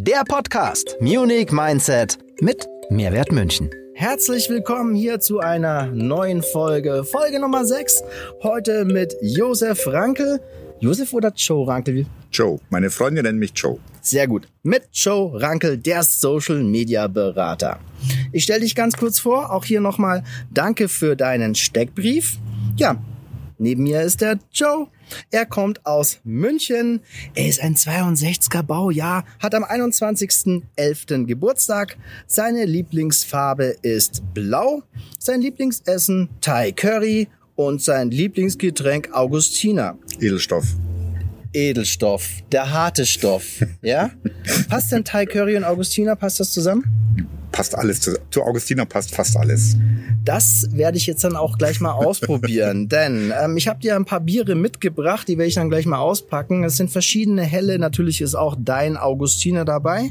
Der Podcast Munich Mindset mit Mehrwert München. Herzlich willkommen hier zu einer neuen Folge, Folge Nummer 6. Heute mit Josef Rankel. Josef oder Joe Rankel? Joe. Meine Freunde nennen mich Joe. Sehr gut. Mit Joe Rankel, der Social Media Berater. Ich stelle dich ganz kurz vor. Auch hier nochmal Danke für deinen Steckbrief. Ja, neben mir ist der Joe. Er kommt aus München. Er ist ein 62er Baujahr, hat am 21.11. Geburtstag. Seine Lieblingsfarbe ist blau. Sein Lieblingsessen Thai Curry und sein Lieblingsgetränk Augustiner. Edelstoff. Edelstoff, der harte Stoff, ja? passt denn Thai Curry und Augustiner, passt das zusammen? Passt alles zu, zu Augustiner passt fast alles. Das werde ich jetzt dann auch gleich mal ausprobieren, denn ähm, ich habe dir ein paar Biere mitgebracht, die werde ich dann gleich mal auspacken. Es sind verschiedene helle, natürlich ist auch dein Augustiner dabei.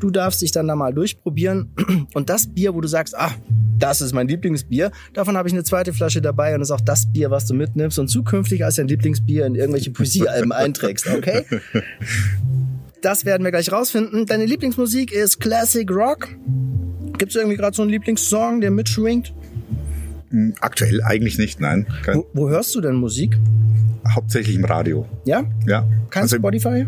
Du darfst dich dann da mal durchprobieren und das Bier, wo du sagst, ah, das ist mein Lieblingsbier. Davon habe ich eine zweite Flasche dabei und das ist auch das Bier, was du mitnimmst und zukünftig als dein Lieblingsbier in irgendwelche Poesiealben einträgst, okay? Das werden wir gleich rausfinden. Deine Lieblingsmusik ist Classic Rock. Gibt es irgendwie gerade so einen Lieblingssong, der mitschwingt? Hm, aktuell eigentlich nicht, nein. Wo, wo, hörst du denn Musik? Hauptsächlich im Radio. Ja? Ja. Kannst also, Spotify?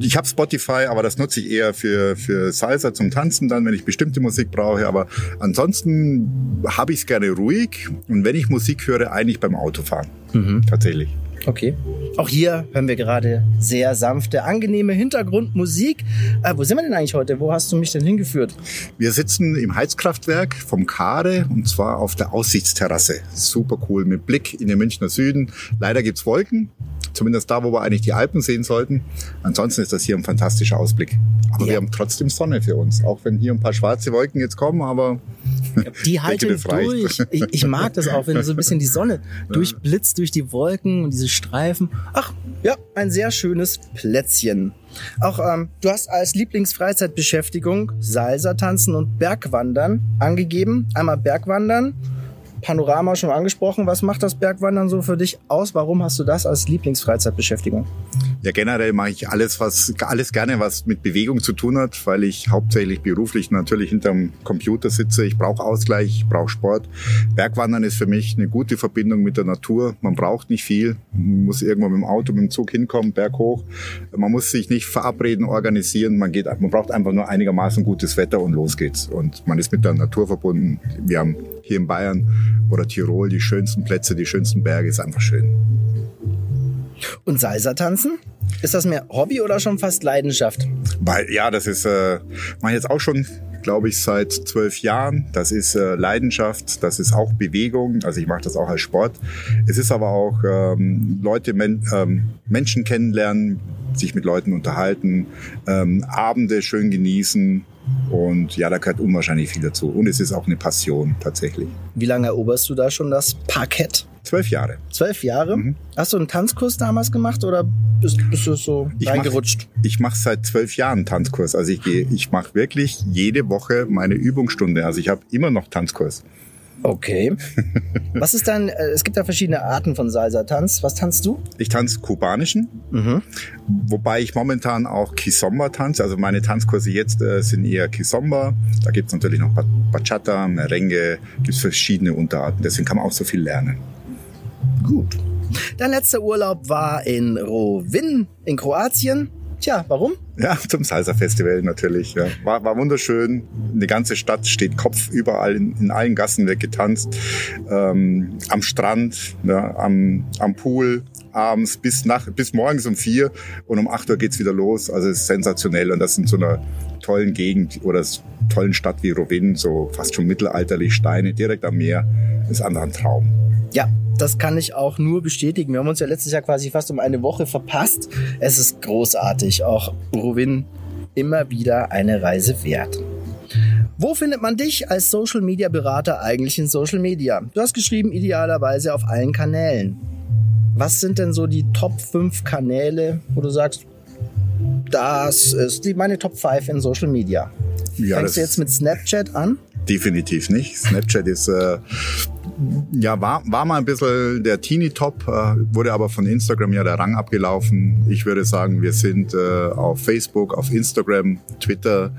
Ich habe Spotify, aber das nutze ich eher für, für Salsa zum Tanzen dann, wenn ich bestimmte Musik brauche. Aber ansonsten habe ich es gerne ruhig. Und wenn ich Musik höre, eigentlich beim Autofahren. Mhm. Tatsächlich. Okay. Auch hier hören wir gerade sehr sanfte, angenehme Hintergrundmusik. Äh, wo sind wir denn eigentlich heute? Wo hast du mich denn hingeführt? Wir sitzen im Heizkraftwerk vom Kade und zwar auf der Aussichtsterrasse. Super cool mit Blick in den Münchner Süden. Leider gibt's Wolken, zumindest da, wo wir eigentlich die Alpen sehen sollten. Ansonsten ist das hier ein fantastischer Ausblick. Aber ja. wir haben trotzdem Sonne für uns, auch wenn hier ein paar schwarze Wolken jetzt kommen, aber die halten durch. Ich, ich, mag das auch, wenn so ein bisschen die Sonne durchblitzt durch die Wolken und diese Streifen. Ach, ja, ein sehr schönes Plätzchen. Auch ähm, du hast als Lieblingsfreizeitbeschäftigung Salsa tanzen und Bergwandern angegeben. Einmal Bergwandern Panorama schon angesprochen. Was macht das Bergwandern so für dich aus? Warum hast du das als Lieblingsfreizeitbeschäftigung? Ja, generell mache ich alles, was, alles gerne, was mit Bewegung zu tun hat, weil ich hauptsächlich beruflich natürlich hinterm Computer sitze. Ich brauche Ausgleich, ich brauche Sport. Bergwandern ist für mich eine gute Verbindung mit der Natur. Man braucht nicht viel. Man muss irgendwo mit dem Auto, mit dem Zug hinkommen, berghoch. Man muss sich nicht verabreden, organisieren. Man geht, man braucht einfach nur einigermaßen gutes Wetter und los geht's. Und man ist mit der Natur verbunden. Wir haben hier in Bayern oder Tirol die schönsten Plätze, die schönsten Berge, ist einfach schön. Und Salsa tanzen? Ist das mehr Hobby oder schon fast Leidenschaft? Weil, ja, das ist, äh, mache jetzt auch schon, glaube ich, seit zwölf Jahren. Das ist äh, Leidenschaft, das ist auch Bewegung. Also ich mache das auch als Sport. Es ist aber auch ähm, Leute, men ähm, Menschen kennenlernen, sich mit Leuten unterhalten, ähm, Abende schön genießen. Und ja, da gehört unwahrscheinlich viel dazu. Und es ist auch eine Passion tatsächlich. Wie lange eroberst du da schon das Parkett? Zwölf Jahre. Zwölf Jahre? Mhm. Hast du einen Tanzkurs damals gemacht oder bist, bist du so ich reingerutscht? Mach, ich mache seit zwölf Jahren Tanzkurs. Also ich gehe, ich mache wirklich jede Woche meine Übungsstunde. Also ich habe immer noch Tanzkurs. Okay. Was ist dann, äh, es gibt ja verschiedene Arten von Salsa-Tanz. Was tanzt du? Ich tanze kubanischen, mhm. wobei ich momentan auch Kizomba tanze. Also meine Tanzkurse jetzt äh, sind eher Kizomba. Da gibt es natürlich noch Bachata, Merengue, gibt es verschiedene Unterarten. Deswegen kann man auch so viel lernen. Gut. Dein letzter Urlaub war in Rovin in Kroatien. Tja, warum? Ja, zum Salsa-Festival natürlich. Ja. War, war wunderschön. Die ganze Stadt steht Kopf überall in, in allen Gassen weg getanzt. Ähm, am Strand, ja, am, am Pool, abends bis, nach, bis morgens um vier und um acht Uhr geht's wieder los. Also es ist sensationell und das in so einer tollen Gegend oder tollen Stadt wie Rovin, so fast schon mittelalterlich Steine direkt am Meer, ist einfach ein Traum. Ja, das kann ich auch nur bestätigen. Wir haben uns ja letztes Jahr quasi fast um eine Woche verpasst. Es ist großartig. Auch Rowin immer wieder eine Reise wert. Wo findet man dich als Social Media Berater eigentlich in Social Media? Du hast geschrieben, idealerweise auf allen Kanälen. Was sind denn so die Top 5 Kanäle, wo du sagst, das ist die, meine Top 5 in Social Media? Ja, Fängst du jetzt mit Snapchat an? Definitiv nicht. Snapchat ist äh, ja war, war mal ein bisschen der Teenie-Top, äh, wurde aber von Instagram ja der Rang abgelaufen. Ich würde sagen, wir sind äh, auf Facebook, auf Instagram, Twitter.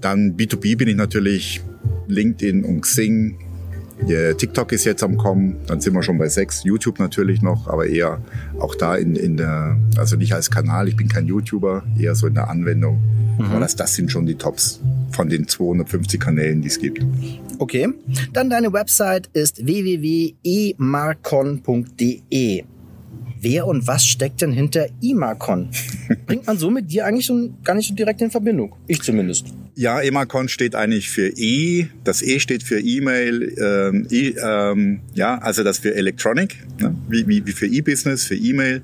Dann B2B bin ich natürlich LinkedIn und Xing. TikTok ist jetzt am Kommen, dann sind wir schon bei sechs. YouTube natürlich noch, aber eher auch da in, in der, also nicht als Kanal, ich bin kein YouTuber, eher so in der Anwendung. Mhm. Aber das, das sind schon die Tops von den 250 Kanälen, die es gibt. Okay, dann deine Website ist www.emarcon.de. Wer und was steckt denn hinter Imarcon? Bringt man so mit dir eigentlich so gar nicht so direkt in Verbindung. Ich zumindest. Ja, Emacon steht eigentlich für E. Das E steht für E-Mail. Ähm, e, ähm, ja, also das für Electronic, ne? wie, wie, wie für E-Business, für E-Mail.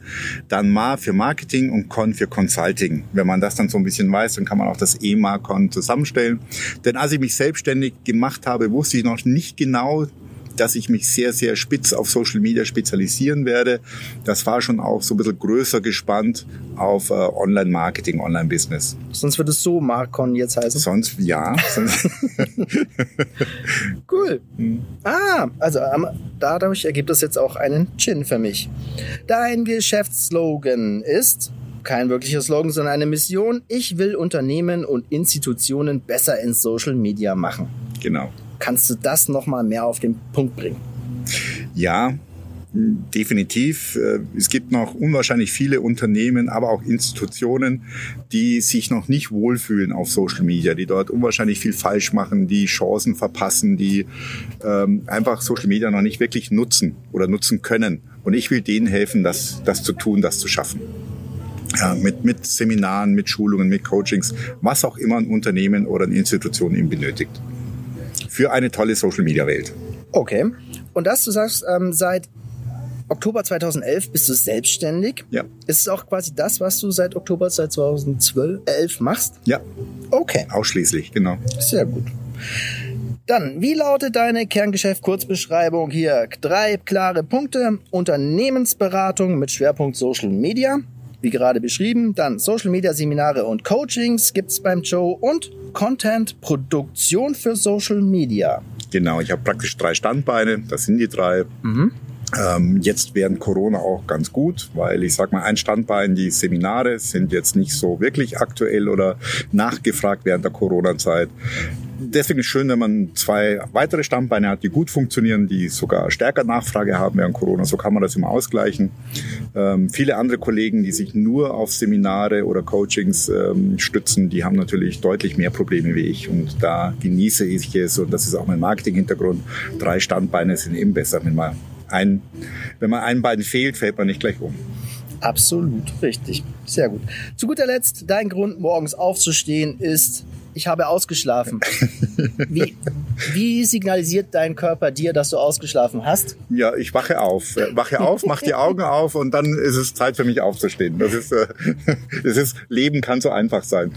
Dann Ma für Marketing und Con für Consulting. Wenn man das dann so ein bisschen weiß, dann kann man auch das E-Macon zusammenstellen. Denn als ich mich selbstständig gemacht habe, wusste ich noch nicht genau, dass ich mich sehr, sehr spitz auf Social Media spezialisieren werde. Das war schon auch so ein bisschen größer gespannt auf äh, Online-Marketing, Online-Business. Sonst würde es so Marcon jetzt heißen. Sonst, ja. cool. Hm. Ah, also dadurch ergibt es jetzt auch einen Chin für mich. Dein Geschäftsslogan ist kein wirklicher Slogan, sondern eine Mission. Ich will Unternehmen und Institutionen besser in Social Media machen. Genau. Kannst du das nochmal mehr auf den Punkt bringen? Ja, definitiv. Äh, es gibt noch unwahrscheinlich viele Unternehmen, aber auch Institutionen, die sich noch nicht wohlfühlen auf Social Media, die dort unwahrscheinlich viel falsch machen, die Chancen verpassen, die ähm, einfach Social Media noch nicht wirklich nutzen oder nutzen können. Und ich will denen helfen, das, das zu tun, das zu schaffen. Ja, mit, mit Seminaren, mit Schulungen, mit Coachings, was auch immer ein Unternehmen oder eine Institution eben benötigt für eine tolle Social-Media-Welt. Okay. Und das, du sagst, ähm, seit Oktober 2011 bist du selbstständig. Ja. Ist es auch quasi das, was du seit Oktober 2012 machst? Ja. Okay. Ausschließlich, genau. Sehr gut. Dann, wie lautet deine Kerngeschäft-Kurzbeschreibung hier? Drei klare Punkte. Unternehmensberatung mit Schwerpunkt Social Media wie gerade beschrieben. Dann Social Media Seminare und Coachings gibt es beim Joe und Content Produktion für Social Media. Genau, ich habe praktisch drei Standbeine. Das sind die drei. Mhm. Ähm, jetzt während Corona auch ganz gut, weil ich sag mal, ein Standbein, die Seminare sind jetzt nicht so wirklich aktuell oder nachgefragt während der Corona-Zeit deswegen ist schön, wenn man zwei weitere Stammbeine hat, die gut funktionieren, die sogar stärker Nachfrage haben während Corona. So kann man das immer ausgleichen. Ähm, viele andere Kollegen, die sich nur auf Seminare oder Coachings ähm, stützen, die haben natürlich deutlich mehr Probleme wie ich. Und da genieße ich es, und das ist auch mein Marketing-Hintergrund, drei Standbeine sind eben besser. Wenn man ein, wenn man ein Bein fehlt, fällt man nicht gleich um. Absolut richtig. Sehr gut. Zu guter Letzt, dein Grund, morgens aufzustehen, ist ich habe ausgeschlafen. Wie, wie signalisiert dein Körper dir, dass du ausgeschlafen hast? Ja, ich wache auf. Wache auf, mach die Augen auf und dann ist es Zeit für mich aufzustehen. Das ist, äh, das ist Leben kann so einfach sein.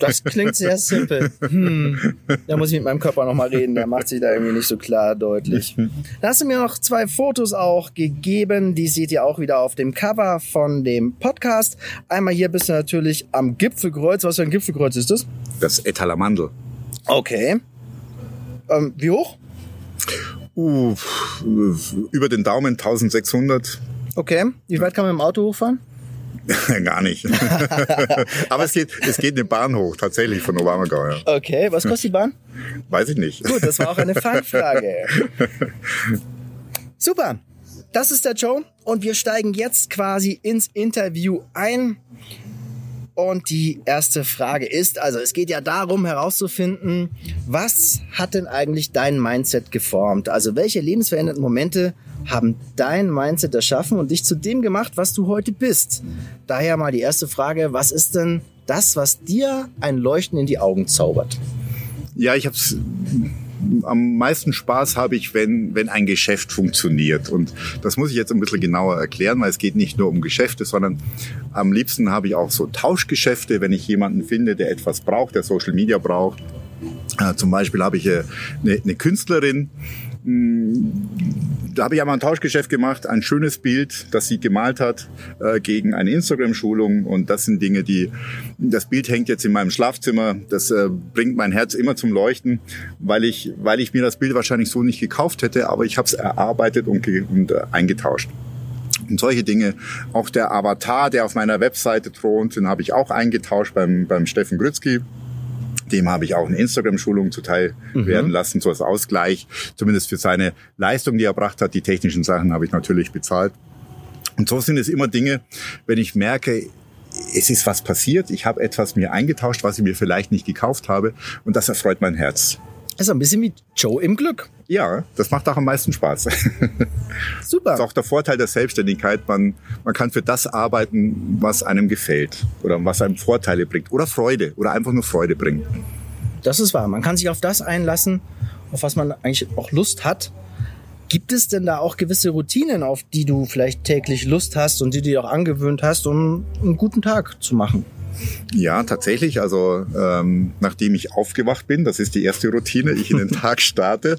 Das klingt sehr simpel. Hm. Da muss ich mit meinem Körper nochmal reden. Der macht sich da irgendwie nicht so klar deutlich. Da hast du mir noch zwei Fotos auch gegeben. Die seht ihr auch wieder auf dem Cover von dem Podcast. Einmal hier bist du natürlich am Gipfelkreuz. Was für ein Gipfelkreuz ist das? Das Etalamandel. Okay. Ähm, wie hoch? Uh, über den Daumen 1600. Okay. Wie weit kann man im Auto hochfahren? Gar nicht. Aber es geht, es geht eine Bahn hoch, tatsächlich von Oberammergau. Ja. Okay, was kostet die Bahn? Weiß ich nicht. Gut, das war auch eine Fangfrage. Super. Das ist der Joe und wir steigen jetzt quasi ins Interview ein. Und die erste Frage ist, also es geht ja darum herauszufinden, was hat denn eigentlich dein Mindset geformt? Also welche lebensverändernden Momente haben dein Mindset erschaffen und dich zu dem gemacht, was du heute bist? Daher mal die erste Frage, was ist denn das, was dir ein Leuchten in die Augen zaubert? Ja, ich habe am meisten Spaß habe ich, wenn, wenn ein Geschäft funktioniert. Und das muss ich jetzt ein bisschen genauer erklären, weil es geht nicht nur um Geschäfte, sondern am liebsten habe ich auch so Tauschgeschäfte, wenn ich jemanden finde, der etwas braucht, der Social Media braucht. Äh, zum Beispiel habe ich äh, eine, eine Künstlerin, Da habe ich einmal ein Tauschgeschäft gemacht, ein schönes Bild, das sie gemalt hat, äh, gegen eine Instagram-Schulung. Und das sind Dinge, die, das Bild hängt jetzt in meinem Schlafzimmer. Das äh, bringt mein Herz immer zum Leuchten, weil ich, weil ich mir das Bild wahrscheinlich so nicht gekauft hätte, aber ich habe es erarbeitet und, und äh, eingetauscht. Und solche Dinge. Auch der Avatar, der auf meiner Webseite thront, den habe ich auch eingetauscht beim, beim Steffen Grützky. Dem habe ich auch eine Instagram-Schulung zuteil mhm. werden lassen, so als Ausgleich. Zumindest für seine Leistung, die er erbracht hat. Die technischen Sachen habe ich natürlich bezahlt. Und so sind es immer Dinge, wenn ich merke, es ist was passiert, ich habe etwas mir eingetauscht, was ich mir vielleicht nicht gekauft habe und das erfreut mein Herz. Also ein bisschen wie Joe im Glück. Ja, das macht auch am meisten Spaß. Super. Das ist auch der Vorteil der Selbstständigkeit. Man, man kann für das arbeiten, was einem gefällt oder was einem Vorteile bringt oder Freude oder einfach nur Freude bringt. Das ist wahr. Man kann sich auf das einlassen, auf was man eigentlich auch Lust hat. Gibt es denn da auch gewisse Routinen, auf die du vielleicht täglich Lust hast und die du dir auch angewöhnt hast, um einen guten Tag zu machen? Ja, tatsächlich. Also ähm, nachdem ich aufgewacht bin, das ist die erste Routine, ich in den Tag starte,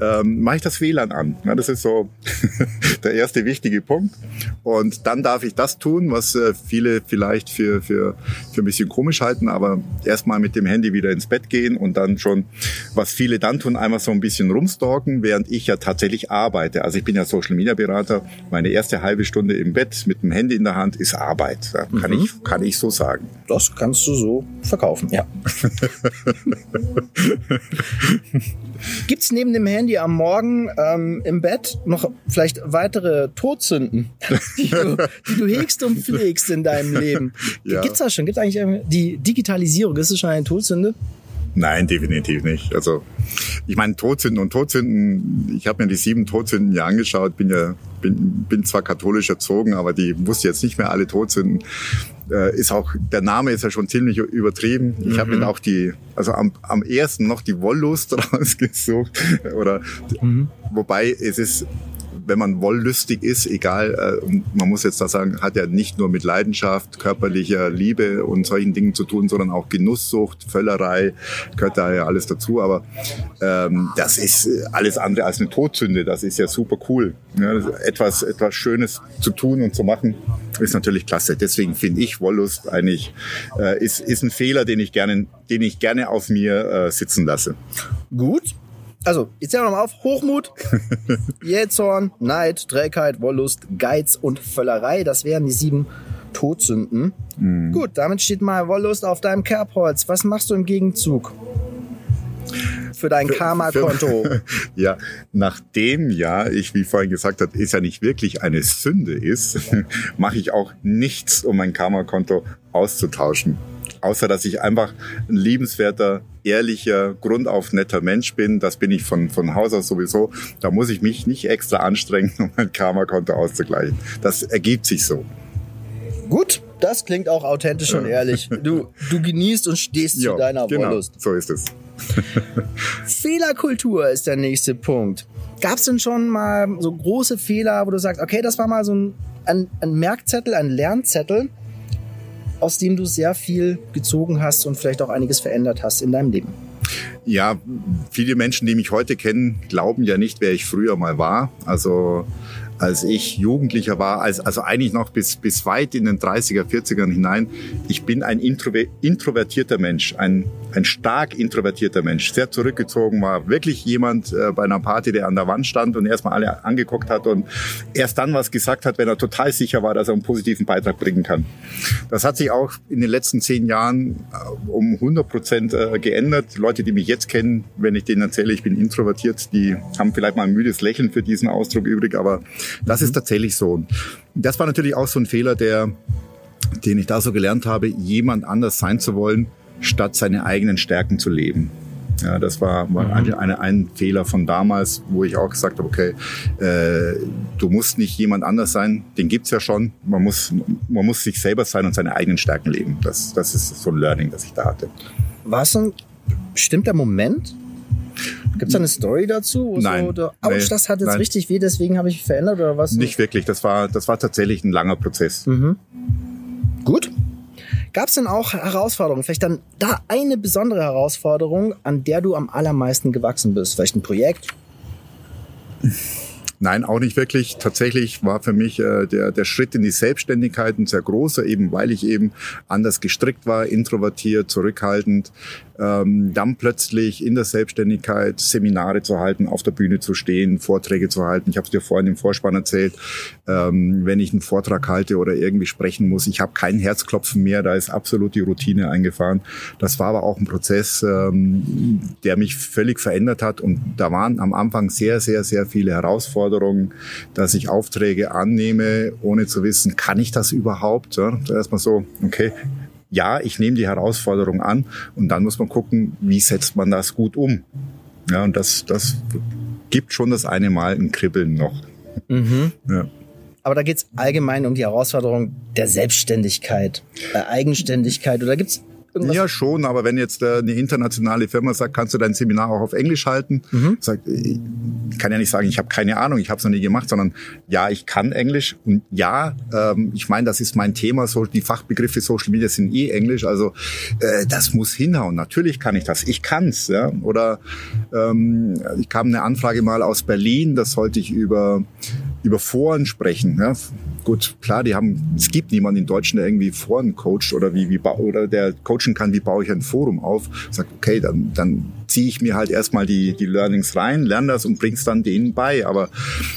ähm, mache ich das WLAN an. Ja, das ist so der erste wichtige Punkt. Und dann darf ich das tun, was äh, viele vielleicht für, für, für ein bisschen komisch halten, aber erstmal mit dem Handy wieder ins Bett gehen und dann schon, was viele dann tun, einmal so ein bisschen rumstalken, während ich ja tatsächlich arbeite. Also ich bin ja Social Media Berater. Meine erste halbe Stunde im Bett mit dem Handy in der Hand ist Arbeit. Ja, kann, mhm. ich, kann ich so sagen. Das kannst du so verkaufen, ja. Gibt's neben dem Handy am Morgen ähm, im Bett noch vielleicht weitere Todsünden, die du, die du hegst und pflegst in deinem Leben? Ja. Gibt's das schon? Gibt's eigentlich die Digitalisierung? Ist es schon eine Todsünde? Nein, definitiv nicht. Also ich meine Todsünden und Todsünden, ich habe mir die sieben Todsünden ja angeschaut, bin ja bin, bin zwar katholisch erzogen, aber die wusste jetzt nicht mehr alle Todsünden. Äh, ist auch der Name ist ja schon ziemlich übertrieben. Ich mhm. habe mir auch die, also am, am ersten noch die Wollust rausgesucht oder mhm. wobei es ist wenn man wollüstig ist, egal, äh, man muss jetzt da sagen, hat ja nicht nur mit Leidenschaft, körperlicher Liebe und solchen Dingen zu tun, sondern auch Genusssucht, Völlerei, gehört da ja alles dazu. Aber ähm, das ist alles andere als eine Todsünde. Das ist ja super cool. Ja, etwas, etwas Schönes zu tun und zu machen, ist natürlich klasse. Deswegen finde ich Wollust eigentlich äh, ist, ist ein Fehler, den ich gerne, den ich gerne auf mir äh, sitzen lasse. Gut, also, jetzt zählen wir nochmal auf. Hochmut, Jähzorn, Neid, Trägheit, Wollust, Geiz und Völlerei. Das wären die sieben Todsünden. Mhm. Gut, damit steht mal Wollust auf deinem Kerbholz. Was machst du im Gegenzug? Für dein Karma-Konto. ja, nachdem ja, ich, wie vorhin gesagt habe, ist ja nicht wirklich eine Sünde ist, mache ich auch nichts, um mein Karma-Konto auszutauschen außer dass ich einfach ein liebenswerter, ehrlicher, grundauf netter Mensch bin. Das bin ich von, von Haus aus sowieso. Da muss ich mich nicht extra anstrengen, um mein Karma-Konto auszugleichen. Das ergibt sich so. Gut, das klingt auch authentisch und ehrlich. Du, du genießt und stehst jo, zu deiner genau, Wollust. So ist es. Fehlerkultur ist der nächste Punkt. Gab es denn schon mal so große Fehler, wo du sagst, okay, das war mal so ein, ein, ein Merkzettel, ein Lernzettel, aus dem du sehr viel gezogen hast und vielleicht auch einiges verändert hast in deinem Leben. Ja, viele Menschen, die mich heute kennen, glauben ja nicht, wer ich früher mal war. Also als ich Jugendlicher war, als, also eigentlich noch bis, bis weit in den 30er, 40ern hinein. Ich bin ein introvertierter Mensch, ein, ein stark introvertierter Mensch, sehr zurückgezogen war. Wirklich jemand äh, bei einer Party, der an der Wand stand und erstmal alle angeguckt hat und erst dann was gesagt hat, wenn er total sicher war, dass er einen positiven Beitrag bringen kann. Das hat sich auch in den letzten zehn Jahren äh, um 100 Prozent äh, geändert. Leute, die mich jetzt kennen, wenn ich denen erzähle, ich bin introvertiert, die haben vielleicht mal ein müdes Lächeln für diesen Ausdruck übrig, aber das ist tatsächlich so. Das war natürlich auch so ein Fehler, der, den ich da so gelernt habe, jemand anders sein zu wollen, statt seine eigenen Stärken zu leben. Ja, das war, mhm. eine, ein Fehler von damals, wo ich auch gesagt habe, okay, äh, du musst nicht jemand anders sein, den gibt's ja schon. Man muss, man muss sich selber sein und seine eigenen Stärken leben. Das, das ist so ein Learning, das ich da hatte. War es ein bestimmter Moment, Gibt es da eine Story dazu? Nein. So, Ouch, nee, das hat jetzt nein. richtig weh, deswegen habe ich verändert oder was? Nicht wirklich. Das war, das war tatsächlich ein langer Prozess. Mhm. Gut. Gab es denn auch Herausforderungen? Vielleicht dann da eine besondere Herausforderung, an der du am allermeisten gewachsen bist? Vielleicht ein Projekt? Nein, auch nicht wirklich. Tatsächlich war für mich äh, der, der Schritt in die Selbstständigkeit ein sehr großer, eben weil ich eben anders gestrickt war, introvertiert, zurückhaltend. Ähm, dann plötzlich in der Selbstständigkeit Seminare zu halten, auf der Bühne zu stehen, Vorträge zu halten. Ich habe es dir vorhin im Vorspann erzählt, ähm, wenn ich einen Vortrag halte oder irgendwie sprechen muss, ich habe kein Herzklopfen mehr, da ist absolut die Routine eingefahren. Das war aber auch ein Prozess, ähm, der mich völlig verändert hat und da waren am Anfang sehr, sehr, sehr viele Herausforderungen, dass ich Aufträge annehme, ohne zu wissen, kann ich das überhaupt? Ja, erstmal so, okay, ja, ich nehme die Herausforderung an und dann muss man gucken, wie setzt man das gut um. Ja, und das, das gibt schon das eine Mal ein Kribbeln noch. Mhm. Ja. Aber da geht es allgemein um die Herausforderung der Selbstständigkeit, der Eigenständigkeit. Oder gibt es irgendwas? Ja, schon, aber wenn jetzt äh, eine internationale Firma sagt, kannst du dein Seminar auch auf Englisch halten? Mhm. Sagt, ich kann ja nicht sagen, ich habe keine Ahnung, ich habe es noch nie gemacht, sondern ja, ich kann Englisch und ja, ähm, ich meine, das ist mein Thema, so die Fachbegriffe Social Media sind eh Englisch, also äh, das muss hinhauen. Natürlich kann ich das, ich kann's. Ja? Oder ähm, ich kam eine Anfrage mal aus Berlin, das sollte ich über über Foren sprechen. Ja? Gut, klar, die haben, es gibt niemanden in Deutschland, der irgendwie Foren coacht oder wie, wie oder der coachen kann, wie baue ich ein Forum auf. Sagt, okay, dann, dann ziehe ich mir halt erstmal die, die Learnings rein, lerne das und bring's dann denen bei. Aber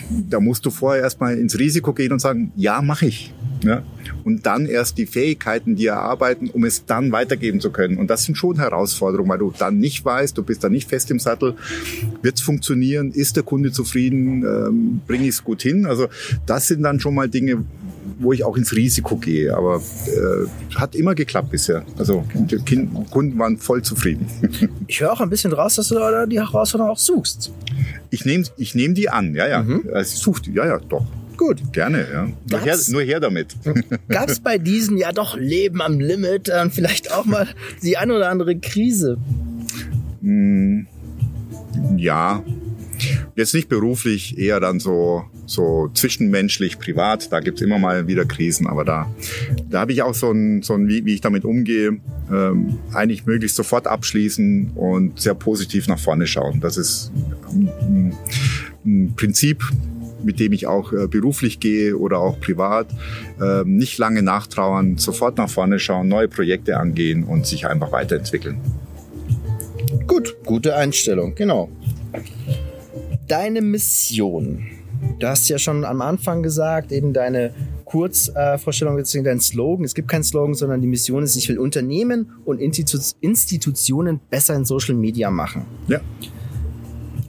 da musst du vorher erstmal ins Risiko gehen und sagen, ja, mache ich. Ja? Und dann erst die Fähigkeiten, die erarbeiten, um es dann weitergeben zu können. Und das sind schon Herausforderungen, weil du dann nicht weißt, du bist dann nicht fest im Sattel. Wird es funktionieren? Ist der Kunde zufrieden? Ähm, Bringe ich es gut hin? Also das sind dann schon mal Dinge, wo ich auch ins Risiko gehe. Aber äh, hat immer geklappt bisher. Also die kind, Kunden waren voll zufrieden. Ich höre auch ein bisschen raus, dass du die Herausforderung auch suchst. Ich nehme ich nehm die an, ja, ja. Mhm. Also ich suche die, ja, ja, doch. Gut. Gerne, ja. Nur her, nur her, damit. Gab es bei diesen ja doch Leben am Limit und vielleicht auch mal die eine oder andere Krise? Hm, ja, Jetzt nicht beruflich, eher dann so, so zwischenmenschlich, privat. Da gibt's immer mal wieder Krisen, aber da, da habe ich auch so ein, so ein wie, wie ich damit umgehe, ähm, eigentlich möglichst sofort abschließen und sehr positiv nach vorne schauen. Das ist ein, ein Prinzip, mit dem ich auch äh, beruflich gehe oder auch privat. Äh, nicht lange nachtrauern, sofort nach vorne schauen, neue Projekte angehen und sich einfach weiterentwickeln. Gut, gute Einstellung, genau deine Mission? Du hast ja schon am Anfang gesagt, eben deine Kurzvorstellung, äh, dein Slogan. Es gibt keinen Slogan, sondern die Mission ist, ich will Unternehmen und Institu Institutionen besser in Social Media machen. Ja.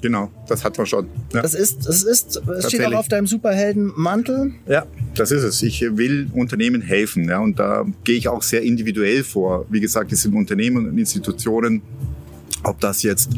Genau, das hat man schon. Ja. Das ist, das ist, das steht auch auf deinem Superheldenmantel. Ja, das ist es. Ich will Unternehmen helfen, ja, und da gehe ich auch sehr individuell vor. Wie gesagt, es sind Unternehmen und Institutionen, ob das jetzt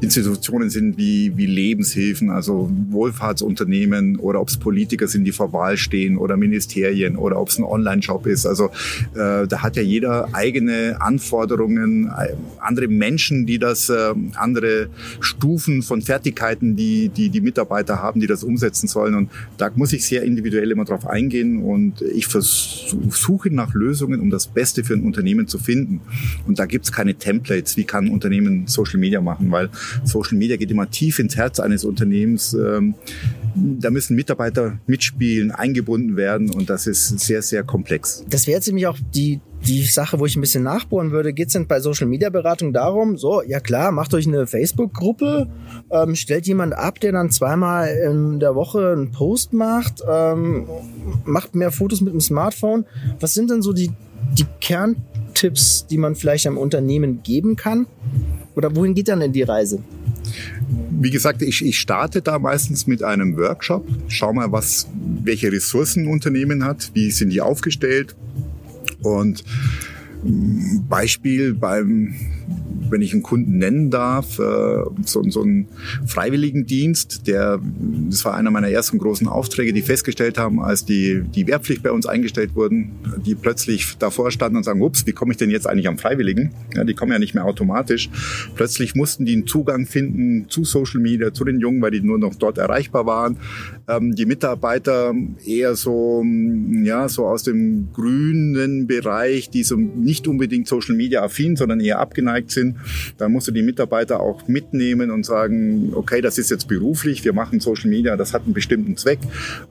Institutionen sind wie, wie Lebenshilfen, also Wohlfahrtsunternehmen oder ob es Politiker sind, die vor Wahl stehen oder Ministerien oder ob es ein Online-Shop ist. Also äh, da hat ja jeder eigene Anforderungen, äh, andere Menschen, die das, äh, andere Stufen von Fertigkeiten, die, die die Mitarbeiter haben, die das umsetzen sollen. Und da muss ich sehr individuell immer drauf eingehen und ich versuche nach Lösungen, um das Beste für ein Unternehmen zu finden. Und da gibt's keine Templates, wie kann ein Unternehmen Social Media machen, weil Social Media geht immer tief ins Herz eines Unternehmens. Ähm, da müssen Mitarbeiter mitspielen, eingebunden werden und das ist sehr, sehr komplex. Das wäre jetzt nämlich auch die, die Sache, wo ich ein bisschen nachbohren würde. Geht es denn bei Social Media Beratung darum, so, ja klar, macht euch eine Facebook-Gruppe, ähm, stellt jemand ab, der dann zweimal in der Woche einen Post macht, ähm, macht mehr Fotos mit dem Smartphone. Was sind denn so die, die Kerntipps, die man vielleicht einem Unternehmen geben kann? Oder wohin geht dann denn die Reise? Wie gesagt, ich, ich starte da meistens mit einem Workshop. Schau mal, was, welche Ressourcen ein Unternehmen hat, wie sind die aufgestellt. Und mm, Beispiel beim wenn ich einen Kunden nennen darf, äh, so, so einen Freiwilligendienst, der, das war einer meiner ersten großen Aufträge, die festgestellt haben, als die, die Wehrpflicht bei uns eingestellt wurden, die plötzlich davor standen und sagen, ups, wie komme ich denn jetzt eigentlich am Freiwilligen? Ja, die kommen ja nicht mehr automatisch. Plötzlich mussten die einen Zugang finden zu Social Media, zu den Jungen, weil die nur noch dort erreichbar waren. ähm, die Mitarbeiter eher so, ja, so aus dem grünen Bereich, die so nicht unbedingt Social Media affin, sondern eher abgeneigt sind. Da musst du die Mitarbeiter auch mitnehmen und sagen, okay, das ist jetzt beruflich, wir machen Social Media, das hat einen bestimmten Zweck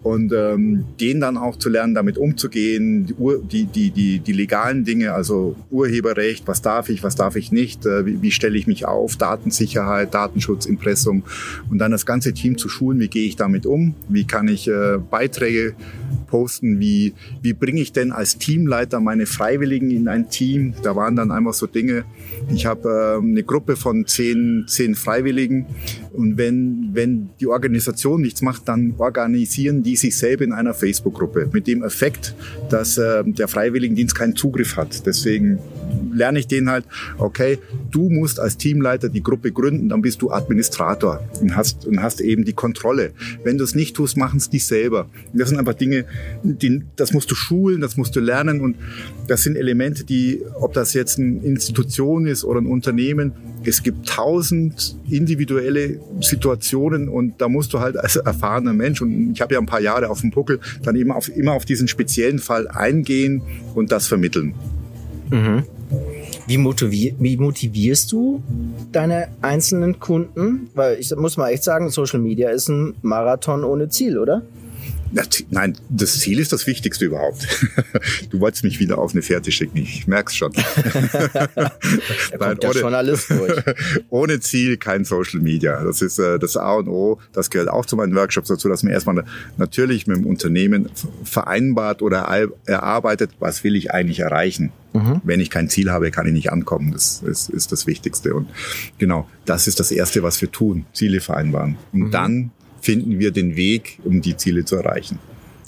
und ähm, denen dann auch zu lernen, damit umzugehen, die, die, die, die, die legalen Dinge, also Urheberrecht, was darf ich, was darf ich nicht, äh, wie, wie stelle ich mich auf, Datensicherheit, Datenschutz, Impressum und dann das ganze Team zu schulen, wie gehe ich damit um, wie kann ich äh, Beiträge posten, wie, wie bringe ich denn als Teamleiter meine Freiwilligen in ein Team. Da waren dann einfach so Dinge, ich habe äh, eine Gruppe von zehn, zehn Freiwilligen und wenn, wenn die Organisation nichts macht, dann organisieren die sich selber in einer Facebook-Gruppe mit dem Effekt, dass äh, der Freiwilligendienst keinen Zugriff hat. Deswegen lerne ich denen halt, okay, du musst als Teamleiter die Gruppe gründen, dann bist du Administrator und hast, und hast eben die Kontrolle. Wenn du es nicht tust, machen es die selber. Das sind einfach Dinge, die, das musst du schulen, das musst du lernen und das sind Elemente, die, ob das jetzt eine Institution ist oder ein Unternehmen, es gibt tausend individuelle Situationen und da musst du halt als erfahrener Mensch und ich habe ja ein paar Jahre auf dem Puckel, dann eben auf, immer auf diesen speziellen Fall eingehen und das vermitteln. Mhm. Wie, motivier wie motivierst du deine einzelnen Kunden? Weil ich muss mal echt sagen, Social Media ist ein Marathon ohne Ziel, oder? Nein, das Ziel ist das Wichtigste überhaupt. Du wolltest mich wieder auf eine Fährte schicken, ich merk's schon. Nein, ohne, schon alles durch. ohne Ziel kein Social Media. Das ist äh, das A und O. Das gehört auch zu meinen Workshops dazu, dass man erstmal natürlich mit dem Unternehmen vereinbart oder erarbeitet, was will ich eigentlich erreichen. Mhm. Wenn ich kein Ziel habe, kann ich nicht ankommen. Das ist, ist das Wichtigste. Und genau, das ist das Erste, was wir tun. Ziele vereinbaren. Und mhm. dann finden wir den Weg, um die Ziele zu erreichen.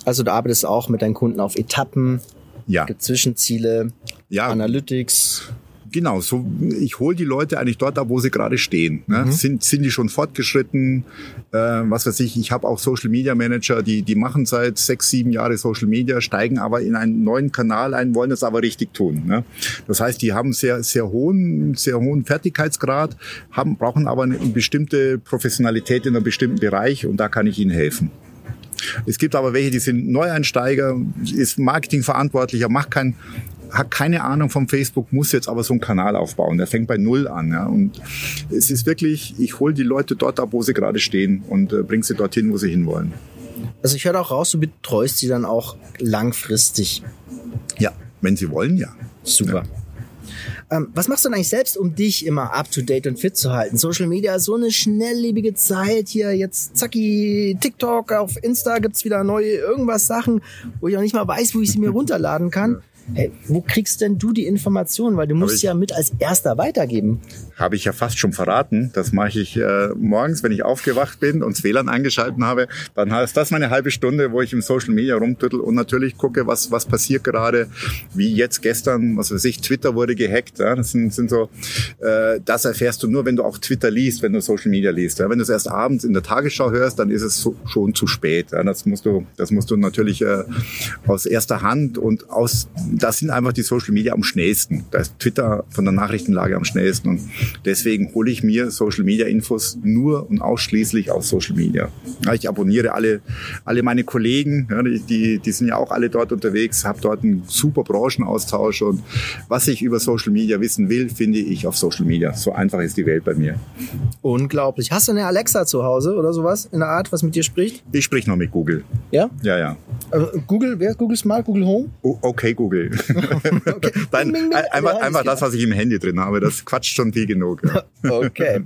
Also du arbeitest auch mit deinen Kunden auf Etappen, ja. Zwischenziele, ja. Analytics. Genau, so ich hole die Leute eigentlich dort ab, wo sie gerade stehen. Ne? Mhm. Sind, sind die schon fortgeschritten? Äh, was weiß ich, ich habe auch Social Media Manager, die, die machen seit sechs, sieben Jahre Social Media, steigen aber in einen neuen Kanal ein, wollen das aber richtig tun. Ne? Das heißt, die haben sehr, sehr hohen, sehr hohen Fertigkeitsgrad, haben, brauchen aber eine bestimmte Professionalität in einem bestimmten Bereich und da kann ich ihnen helfen. Es gibt aber welche, die sind Neueinsteiger, ist Marketingverantwortlicher, macht kein hat keine Ahnung vom Facebook, muss jetzt aber so einen Kanal aufbauen. Der fängt bei Null an. Ja. Und es ist wirklich, ich hole die Leute dort ab, wo sie gerade stehen und äh, bringe sie dorthin, wo sie hinwollen. Also ich höre auch raus, du betreust sie dann auch langfristig. Ja, wenn sie wollen, ja. Super. Ja. Ähm, was machst du denn eigentlich selbst, um dich immer up to date und fit zu halten? Social Media ist so eine schnelllebige Zeit hier. Jetzt zacki, TikTok, auf Insta gibt's wieder neue irgendwas Sachen, wo ich auch nicht mal weiß, wo ich sie mir runterladen kann. Hey, wo kriegst denn du die Informationen? Weil du musst ja mit als Erster weitergeben. Habe ich ja fast schon verraten. Das mache ich äh, morgens, wenn ich aufgewacht bin und das WLAN eingeschalten habe. Dann ist das meine halbe Stunde, wo ich im Social Media rumtüttel und natürlich gucke, was, was passiert gerade. Wie jetzt gestern, was weiß ich, Twitter wurde gehackt. Ja? Das sind, sind so, äh, das erfährst du nur, wenn du auch Twitter liest, wenn du Social Media liest. Ja? Wenn du es erst abends in der Tagesschau hörst, dann ist es so, schon zu spät. Ja? Das musst du, das musst du natürlich äh, aus erster Hand und aus das sind einfach die Social Media am schnellsten. Da ist Twitter von der Nachrichtenlage am schnellsten. Und deswegen hole ich mir Social Media Infos nur und ausschließlich aus Social Media. Ja, ich abonniere alle, alle meine Kollegen, ja, die, die sind ja auch alle dort unterwegs, habe dort einen super Branchenaustausch und was ich über Social Media wissen will, finde ich auf Social Media. So einfach ist die Welt bei mir. Unglaublich. Hast du eine Alexa zu Hause oder sowas in der Art, was mit dir spricht? Ich sprich noch mit Google. Ja? Ja, ja. Also Google, wer ist Google Smart? Google Home? okay, Google. okay. Nein, bing, bing, einfach, einfach das, was ich im Handy drin habe. Das quatscht schon viel genug. Ja. okay.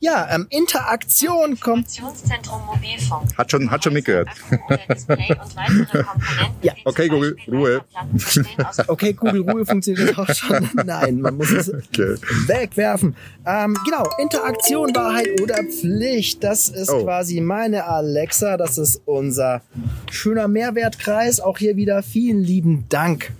Ja, ähm, Interaktion kommt. Mobilfunk. Hat schon, hat schon mitgehört. ja. Okay, Google, Ruhe. okay, Google, Ruhe funktioniert auch schon. Nein, man muss es okay. wegwerfen. Ähm, genau, Interaktion, Wahrheit oder Pflicht. Das ist oh. quasi meine Alexa. Das ist unser schöner Mehrwertkreis. Auch hier wieder vielen lieben Dank,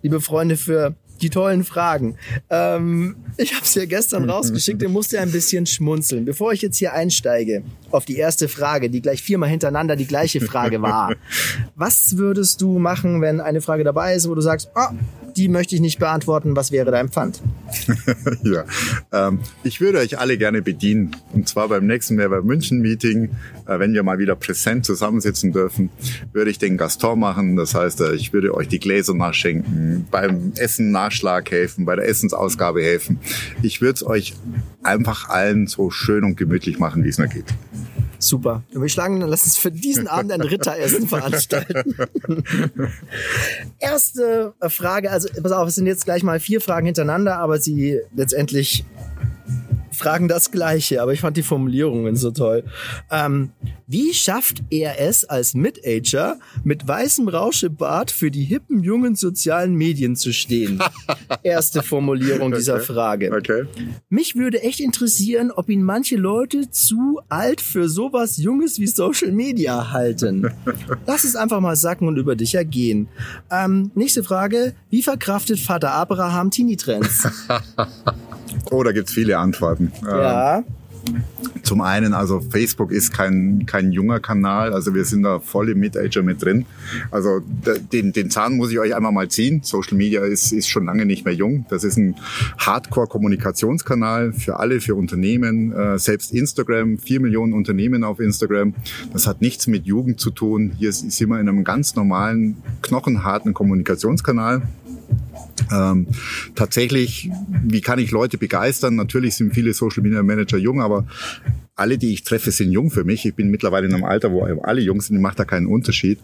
liebe Freunde, für die tollen Fragen. Ähm, ich habe es ja gestern rausgeschickt, ihr musst ja ein bisschen schmunzeln. Bevor ich jetzt hier einsteige auf die erste Frage, die gleich viermal hintereinander die gleiche Frage war. Was würdest du machen, wenn eine Frage dabei ist, wo du sagst, oh, die möchte ich nicht beantworten. Was wäre dein Pfand? ja, ähm, ich würde euch alle gerne bedienen. Und zwar beim nächsten Mehrwert München Meeting, äh, wenn wir mal wieder präsent zusammensitzen dürfen, würde ich den Gaston machen. Das heißt, äh, ich würde euch die Gläser nachschenken, beim Essen Nachschlag helfen, bei der Essensausgabe helfen. Ich würde es euch einfach allen so schön und gemütlich machen, wie es nur geht. Super. Und wir schlagen, dann lass uns für diesen Abend ein Ritteressen veranstalten. Erste Frage, also pass auf, es sind jetzt gleich mal vier Fragen hintereinander, aber sie letztendlich fragen das Gleiche, aber ich fand die Formulierungen so toll. Ähm, wie schafft er es als Mid-Ager mit weißem Rauschebart für die hippen jungen sozialen Medien zu stehen? Erste Formulierung dieser Okay. Frage. Okay. Mich würde echt interessieren, ob ihn manche Leute zu alt für sowas Junges wie Social Media halten. Lass es einfach mal sacken und über dich ergehen. Ähm, nächste Frage. Wie verkraftet Vater Abraham Teenie-Trends? Oh, da gibt's viele Antworten. Ähm, Ja. Zum einen, also Facebook ist kein, kein junger Kanal, also wir sind da voll im Mid-Ager mit drin. Also den, den Zahn muss ich euch einmal mal ziehen. Social Media ist, ist schon lange nicht mehr jung. Das ist ein Hardcore-Kommunikationskanal für alle, für Unternehmen. Äh, selbst Instagram, vier Millionen Unternehmen auf Instagram. Das hat nichts mit Jugend zu tun. Hier sind wir in einem ganz normalen, knochenharten Kommunikationskanal. Ähm, tatsächlich, wie kann ich Leute begeistern? Natürlich sind viele Social Media Manager jung, aber alle, die ich treffe, sind jung für mich. Ich bin mittlerweile in einem Alter, wo alle jung sind. Ich mache da keinen Unterschied.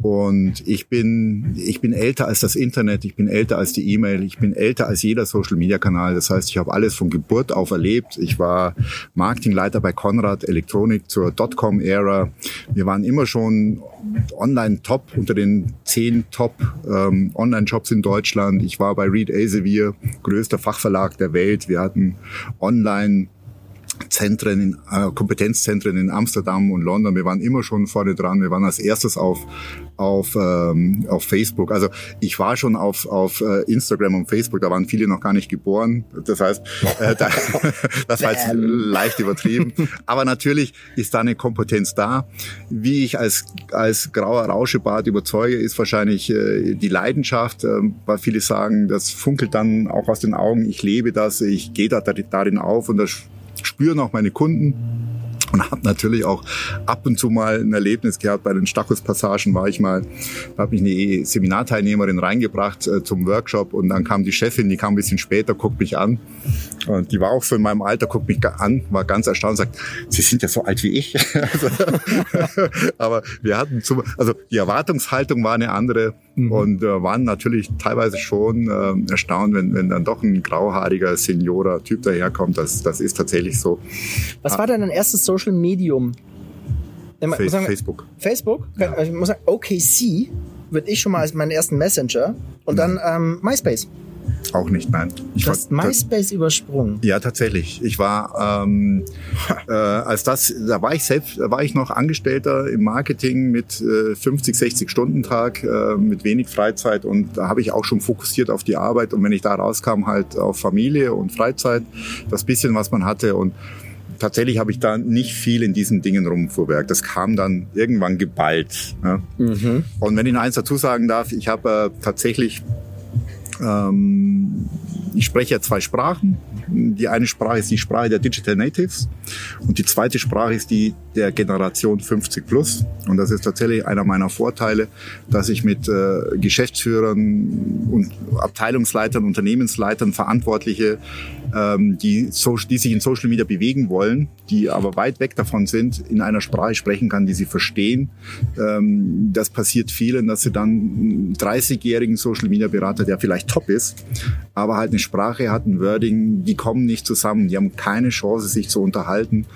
Und ich bin, ich bin älter als das Internet. Ich bin älter als die E-Mail. Ich bin älter als jeder Social Media Kanal. Das heißt, ich habe alles von Geburt auf erlebt. Ich war Marketingleiter bei Konrad Elektronik zur Dotcom-Ära. Wir waren immer schon online top unter den zehn top ähm, Online-Shops in Deutschland. Ich war bei Reed Elsevier, größter Fachverlag der Welt. Wir hatten online Zentren, in, äh, Kompetenzzentren in Amsterdam und London. Wir waren immer schon vorne dran. Wir waren als erstes auf auf ähm, auf Facebook. Also ich war schon auf auf äh, Instagram und Facebook. Da waren viele noch gar nicht geboren. Das heißt, äh, da, das war jetzt leicht übertrieben. Aber natürlich ist da eine Kompetenz da. Wie ich als als grauer Rauschebart überzeuge, ist wahrscheinlich äh, die Leidenschaft, äh, weil viele sagen, das funkelt dann auch aus den Augen. Ich lebe das, ich gehe da darin auf und das spüren auch meine Kunden und habe natürlich auch ab und zu mal ein Erlebnis gehabt. Bei den Stachus-Passagen war ich mal, da habe ich eine Seminarteilnehmerin reingebracht äh, zum Workshop und dann kam die Chefin, die kam ein bisschen später, guckt mich an und die war auch so in meinem Alter, guckt mich an, war ganz erstaunt, sagt, Sie sind ja so alt wie ich. also, aber wir hatten, zum, also die Erwartungshaltung war eine andere mhm. und äh, waren natürlich teilweise schon äh, erstaunt, wenn, wenn dann doch ein grauhaariger Seniorer-Typ daherkommt. Das, das ist tatsächlich so. Was war denn dein erstes Social Medium? Fa muss sagen, Facebook. Facebook? Ja. Ich muss sagen, OKC würde ich schon mal als meinen ersten Messenger und dann ähm, MySpace. Auch nicht, nein. Ich du hast MySpace übersprungen. Ja, tatsächlich. Ich war, ähm, äh, als das, da war ich selbst, da war ich noch Angestellter im Marketing mit äh, 50, 60 Stunden Tag, äh, mit wenig Freizeit und da habe ich auch schon fokussiert auf die Arbeit und wenn ich da rauskam, halt auf Familie und Freizeit, das bisschen, was man hatte und tatsächlich habe ich da nicht viel in diesen Dingen rumfuhrwerk. Das kam dann irgendwann geballt. Ja. Mhm. Und wenn ich noch eins dazu sagen darf, ich habe äh, tatsächlich ähm, ich spreche ja zwei Sprachen. Die eine Sprache ist die Sprache der Digital Natives und die zweite Sprache ist die der Generation 50 plus. Und das ist tatsächlich einer meiner Vorteile, dass ich mit äh, Geschäftsführern und Abteilungsleitern, Unternehmensleitern, Verantwortliche, ähm, die, so, die sich in Social Media bewegen wollen, die aber weit weg davon sind, in einer Sprache sprechen kann, die sie verstehen. Ähm, das passiert vielen, dass sie dann einen 30-jährigen Social Media Berater, der vielleicht top ist, aber halt eine Sprache hat, ein Wording, die kommen nicht zusammen, die haben keine Chance, sich zu unterhalten.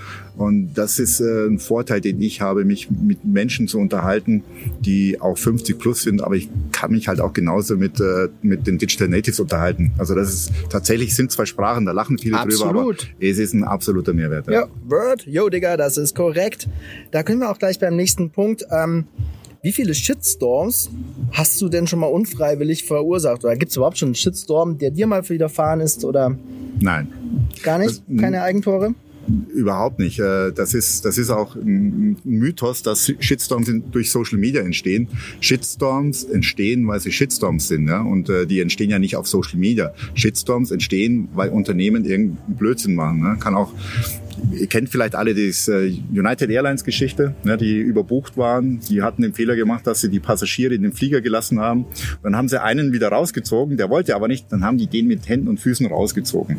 Und das ist äh, ein Vorteil, den ich habe, mich mit Menschen zu unterhalten, die auch 50 plus sind, aber ich kann mich halt auch genauso mit, äh, mit den Digital Natives unterhalten. Also das ist tatsächlich sind zwei Sprachen, da lachen viele Absolut. drüber, aber es ist ein absoluter Mehrwert. Ja, Word, yo Digga, das ist korrekt. Da können wir auch gleich beim nächsten Punkt. Ähm, wie viele Shitstorms hast du denn schon mal unfreiwillig verursacht? Oder gibt es überhaupt schon einen Shitstorm, der dir mal widerfahren ist? Oder Nein. Gar nicht? Keine Eigentore? Überhaupt nicht. Äh, das ist, das ist auch ein Mythos, dass Shitstorms durch Social Media entstehen. Shitstorms entstehen, weil sie Shitstorms sind. Ja? Und äh, die entstehen ja nicht auf Social Media. Shitstorms entstehen, weil Unternehmen irgendeinen Blödsinn machen. Ne? Kann auch Ihr kennt vielleicht alle die äh, United Airlines Geschichte, ne, die überbucht waren. Die hatten den Fehler gemacht, dass sie die Passagiere in den Flieger gelassen haben. Dann haben sie einen wieder rausgezogen, der wollte aber nicht. Dann haben die den mit Händen und Füßen rausgezogen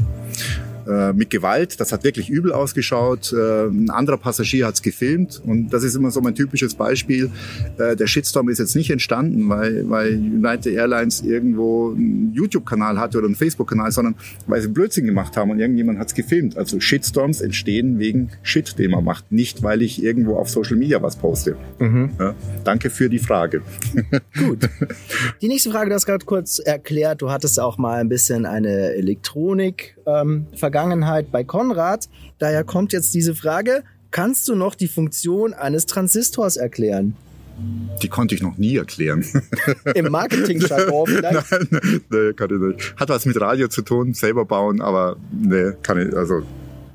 äh, mit Gewalt. Das hat wirklich übel ausgeschaut. Äh, ein anderer Passagier hat es gefilmt und das ist immer so mein typisches Beispiel. Äh, der Shitstorm ist jetzt nicht entstanden, weil, weil United Airlines irgendwo einen YouTube-Kanal hatte oder einen Facebook-Kanal, sondern weil sie Blödsinn gemacht haben und irgendjemand hat es gefilmt. Also Shitstorms entstehen wegen Shit, den man macht, nicht weil ich irgendwo auf Social Media was poste. Mhm. Ja, danke für die Frage. Gut. Die nächste Frage, du hast gerade kurz erklärt, du hattest auch mal ein bisschen eine Elektronik ähm, Vergangenheit bei Konrad. Daher kommt jetzt diese Frage, kannst du noch die Funktion eines Transistors erklären? Die konnte ich noch nie erklären. Im Marketing-Jargon vielleicht? Nein, nee, kann ich nicht. Hat was mit Radio zu tun, selber bauen, aber nee, kann ich, also,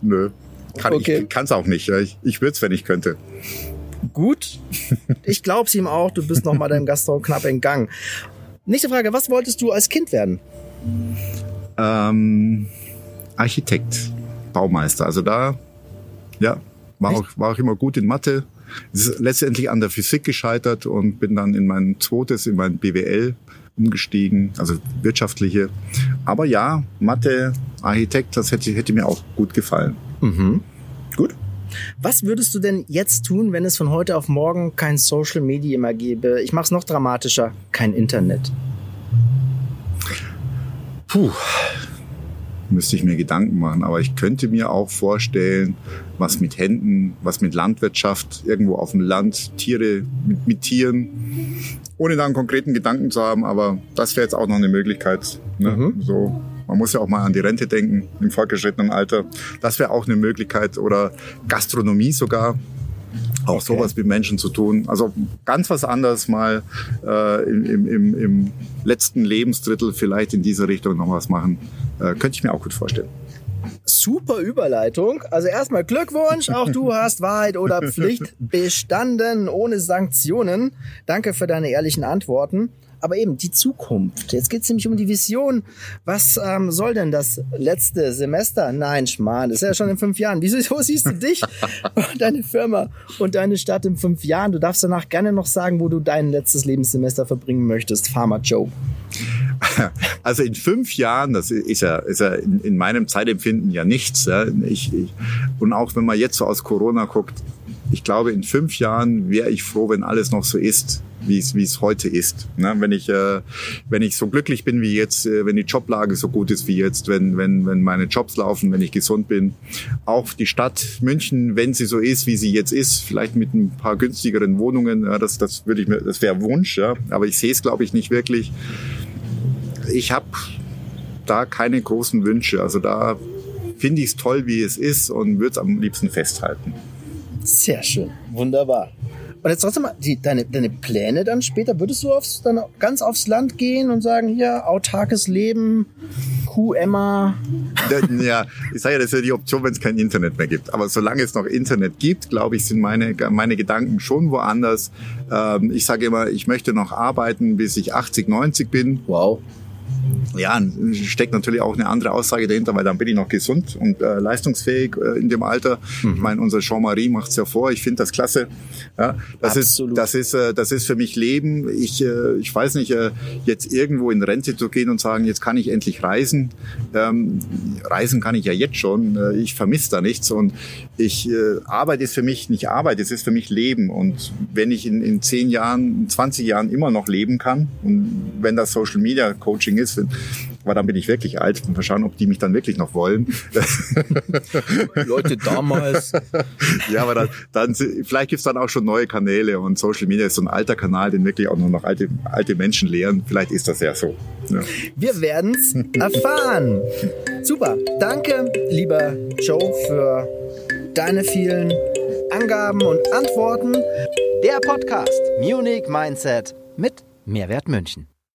nö. Kann okay. ich, kann's auch nicht. Ich, ich würde es, wenn ich könnte. Gut. Ich glaub's ihm auch, du bist noch mal deinem Gastraum knapp in Gang. Nächste Frage, was wolltest du als Kind werden? Ähm, Architekt, Baumeister. Also da, ja, war auch, war auch immer gut in Mathe. Ist letztendlich an der Physik gescheitert und bin dann in mein zweites, in mein BWL umgestiegen, also wirtschaftliche. Aber ja, Mathe, Architekt, das hätte, hätte mir auch gut gefallen. Mhm. Gut. Was würdest du denn jetzt tun, wenn es von heute auf morgen kein Social Media mehr gäbe? Ich mache es noch dramatischer, kein Internet. Puh, müsste ich mir Gedanken machen. Aber ich könnte mir auch vorstellen, was mit Händen, was mit Landwirtschaft, irgendwo auf dem Land, Tiere mit, mit Tieren, ohne da einen konkreten Gedanken zu haben. Aber das wäre jetzt auch noch eine Möglichkeit. Ne? Mhm. So, man muss ja auch mal an die Rente denken im fortgeschrittenen Alter. Das wäre auch eine Möglichkeit. Oder Gastronomie sogar auch okay. sowas mit Menschen zu tun. Also ganz was anderes mal äh, im, im, im letzten Lebensdrittel vielleicht in diese Richtung noch was machen. Äh, könnte ich mir auch gut vorstellen. Super Überleitung. Also erstmal Glückwunsch, auch du hast Wahrheit oder Pflicht bestanden ohne Sanktionen. Danke für deine ehrlichen Antworten aber eben die Zukunft. Jetzt geht es nämlich um die Vision. Was ähm, soll denn das letzte Semester? Nein, Schmarrn, das ist ja schon in fünf Jahren. Wieso siehst du dich und deine Firma und deine Stadt in fünf Jahren? Du darfst danach gerne noch sagen, wo du dein letztes Lebenssemester verbringen möchtest, Farmer Joe. Also in fünf Jahren, das ist ja, ist ja in, in meinem Zeitempfinden ja nichts. Ja. Ich, ich, und auch wenn man jetzt so aus Corona guckt, ich glaube, in fünf Jahren wäre ich froh, wenn alles noch so ist, wie es wie es heute ist. Ne? Wenn ich äh, wenn ich so glücklich bin wie jetzt, äh, wenn die Joblage so gut ist wie jetzt, wenn wenn wenn meine Jobs laufen, wenn ich gesund bin, auch die Stadt München, wenn sie so ist, wie sie jetzt ist, vielleicht mit ein paar günstigeren Wohnungen, ja, das das würde ich mir, das wäre Wunsch, ja, aber ich sehe es glaube ich nicht wirklich. Ich habe da keine großen Wünsche, also da finde ich es toll, wie es ist und würde es am liebsten festhalten. Sehr schön, wunderbar. Und jetzt trotzdem mal, die, deine, deine Pläne dann später, würdest du aufs, dann ganz aufs Land gehen und sagen, hier, autarkes Leben, Kuh Emma? Ja, ich sage ja, das ist ja die Option, wenn es kein Internet mehr gibt. Aber solange es noch Internet gibt, glaube ich, sind meine, meine Gedanken schon woanders. Ähm, ich sage immer, ich möchte noch arbeiten, bis ich 80, 90 bin. Wow ja, steckt natürlich auch eine andere Aussage dahinter, weil dann bin ich noch gesund und äh, leistungsfähig äh, in dem Alter. Mhm. Ich meine, unser Jean-Marie macht es ja vor. Ich finde das klasse. Ja, das Absolut. ist, das ist, äh, das ist für mich Leben. Ich, äh, ich weiß nicht, äh, jetzt irgendwo in Rente zu gehen und sagen, jetzt kann ich endlich reisen. Ähm, reisen kann ich ja jetzt schon. Äh, ich vermisse da nichts und ich äh, Arbeit ist für mich nicht Arbeit, es ist für mich Leben. Und wenn ich in, in zehn Jahren, 20 Jahren immer noch leben kann und wenn das Social Media Coaching ist, aber dann bin ich wirklich alt und mal schauen, ob die mich dann wirklich noch wollen. Leute damals. ja, aber dann, dann vielleicht gibt's dann auch schon neue Kanäle und Social Media ist so ein alter Kanal, den wirklich auch nur noch alte, alte Menschen lehren. Vielleicht ist das ja so. Ja. Wir werden's erfahren. Super. Danke, lieber Joe, für deine vielen Angaben und Antworten. Der Podcast Munich Mindset mit Mehrwert München.